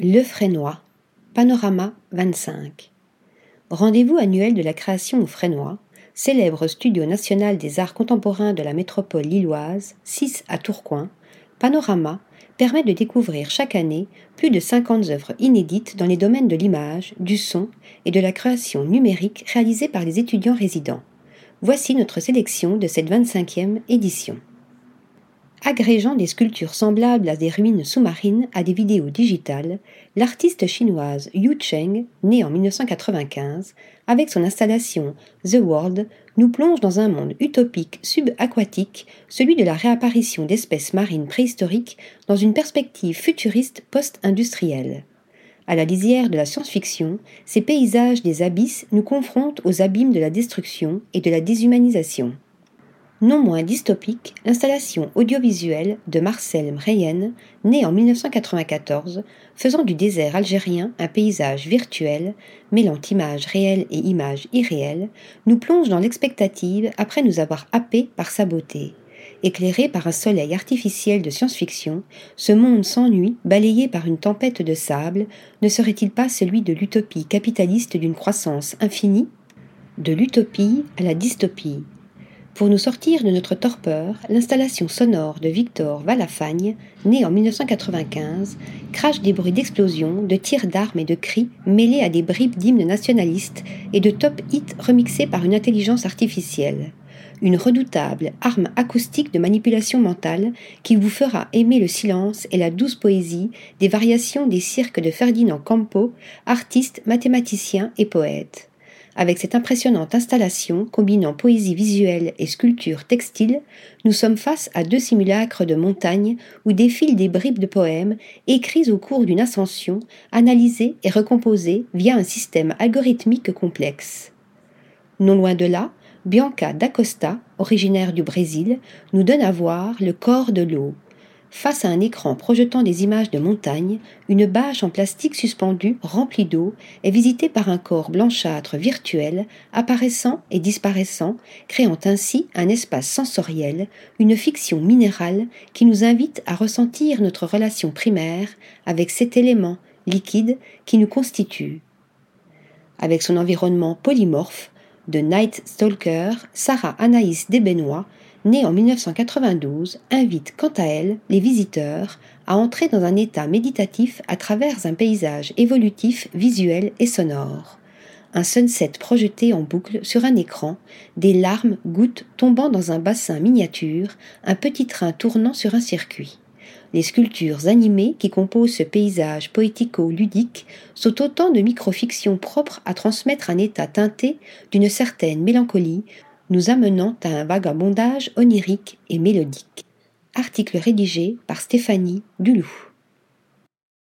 Le Frénois, Panorama 25. Rendez-vous annuel de la création au Frénois, célèbre studio national des arts contemporains de la métropole lilloise, 6 à Tourcoing, Panorama permet de découvrir chaque année plus de 50 œuvres inédites dans les domaines de l'image, du son et de la création numérique réalisées par les étudiants résidents. Voici notre sélection de cette 25e édition. Agrégeant des sculptures semblables à des ruines sous-marines à des vidéos digitales, l'artiste chinoise Yu Cheng, née en 1995, avec son installation The World, nous plonge dans un monde utopique subaquatique, celui de la réapparition d'espèces marines préhistoriques dans une perspective futuriste post-industrielle. À la lisière de la science-fiction, ces paysages des abysses nous confrontent aux abîmes de la destruction et de la déshumanisation. Non moins dystopique, l'installation audiovisuelle de Marcel Mreyen, né en 1994, faisant du désert algérien un paysage virtuel, mêlant images réelles et images irréelles, nous plonge dans l'expectative après nous avoir happés par sa beauté. Éclairé par un soleil artificiel de science-fiction, ce monde sans nuit, balayé par une tempête de sable, ne serait-il pas celui de l'utopie capitaliste d'une croissance infinie? De l'utopie à la dystopie, pour nous sortir de notre torpeur, l'installation sonore de Victor Valafagne, né en 1995, crache des bruits d'explosions, de tirs d'armes et de cris mêlés à des bribes d'hymnes nationalistes et de top hits remixés par une intelligence artificielle. Une redoutable arme acoustique de manipulation mentale qui vous fera aimer le silence et la douce poésie des variations des cirques de Ferdinand Campo, artiste, mathématicien et poète. Avec cette impressionnante installation combinant poésie visuelle et sculpture textile, nous sommes face à deux simulacres de montagne où défilent des bribes de poèmes écrits au cours d'une ascension, analysés et recomposés via un système algorithmique complexe. Non loin de là, Bianca d'Acosta, originaire du Brésil, nous donne à voir le corps de l'eau, Face à un écran projetant des images de montagnes, une bâche en plastique suspendue, remplie d'eau, est visitée par un corps blanchâtre virtuel, apparaissant et disparaissant, créant ainsi un espace sensoriel, une fiction minérale qui nous invite à ressentir notre relation primaire avec cet élément liquide qui nous constitue. Avec son environnement polymorphe, de Night Stalker, Sarah Anaïs Desbenois née en 1992, invite quant à elle les visiteurs à entrer dans un état méditatif à travers un paysage évolutif visuel et sonore. Un sunset projeté en boucle sur un écran, des larmes gouttes tombant dans un bassin miniature, un petit train tournant sur un circuit. Les sculptures animées qui composent ce paysage poético-ludique sont autant de microfictions propres à transmettre un état teinté d'une certaine mélancolie nous amenant à un vagabondage onirique et mélodique. Article rédigé par Stéphanie Dulou.